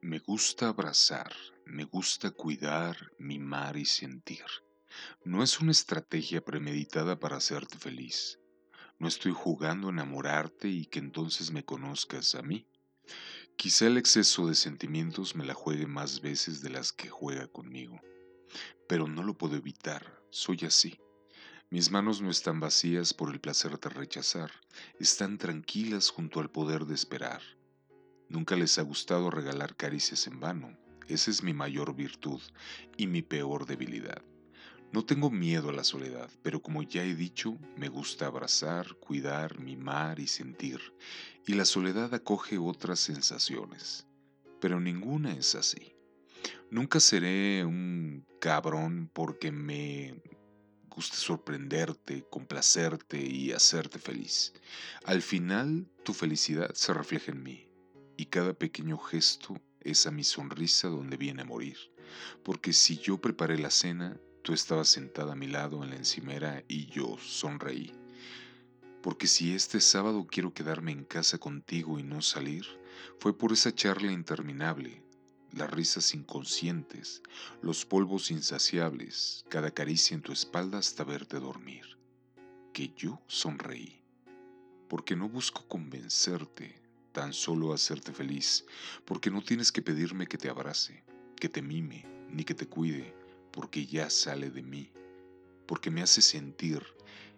Me gusta abrazar, me gusta cuidar, mimar y sentir. No es una estrategia premeditada para hacerte feliz. No estoy jugando a enamorarte y que entonces me conozcas a mí. Quizá el exceso de sentimientos me la juegue más veces de las que juega conmigo. Pero no lo puedo evitar, soy así. Mis manos no están vacías por el placer de rechazar, están tranquilas junto al poder de esperar. Nunca les ha gustado regalar caricias en vano. Esa es mi mayor virtud y mi peor debilidad. No tengo miedo a la soledad, pero como ya he dicho, me gusta abrazar, cuidar, mimar y sentir, y la soledad acoge otras sensaciones, pero ninguna es así. Nunca seré un cabrón porque me guste sorprenderte, complacerte y hacerte feliz. Al final, tu felicidad se refleja en mí y cada pequeño gesto es a mi sonrisa donde viene a morir. Porque si yo preparé la cena, tú estabas sentada a mi lado en la encimera y yo sonreí. Porque si este sábado quiero quedarme en casa contigo y no salir, fue por esa charla interminable, las risas inconscientes, los polvos insaciables, cada caricia en tu espalda hasta verte dormir, que yo sonreí. Porque no busco convencerte, tan solo hacerte feliz, porque no tienes que pedirme que te abrace, que te mime, ni que te cuide, porque ya sale de mí, porque me hace sentir,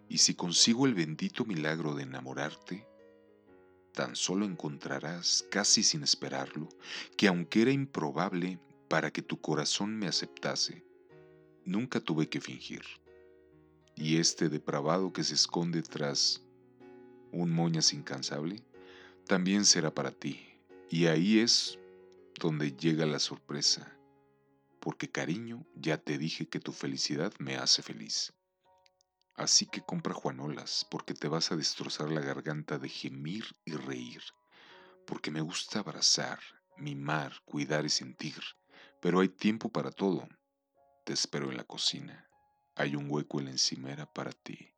y si consigo el bendito milagro de enamorarte, tan solo encontrarás, casi sin esperarlo, que aunque era improbable para que tu corazón me aceptase, nunca tuve que fingir. Y este depravado que se esconde tras un moñas incansable, también será para ti. Y ahí es donde llega la sorpresa, porque cariño, ya te dije que tu felicidad me hace feliz. Así que compra Juanolas, porque te vas a destrozar la garganta de gemir y reír, porque me gusta abrazar, mimar, cuidar y sentir, pero hay tiempo para todo. Te espero en la cocina, hay un hueco en la encimera para ti.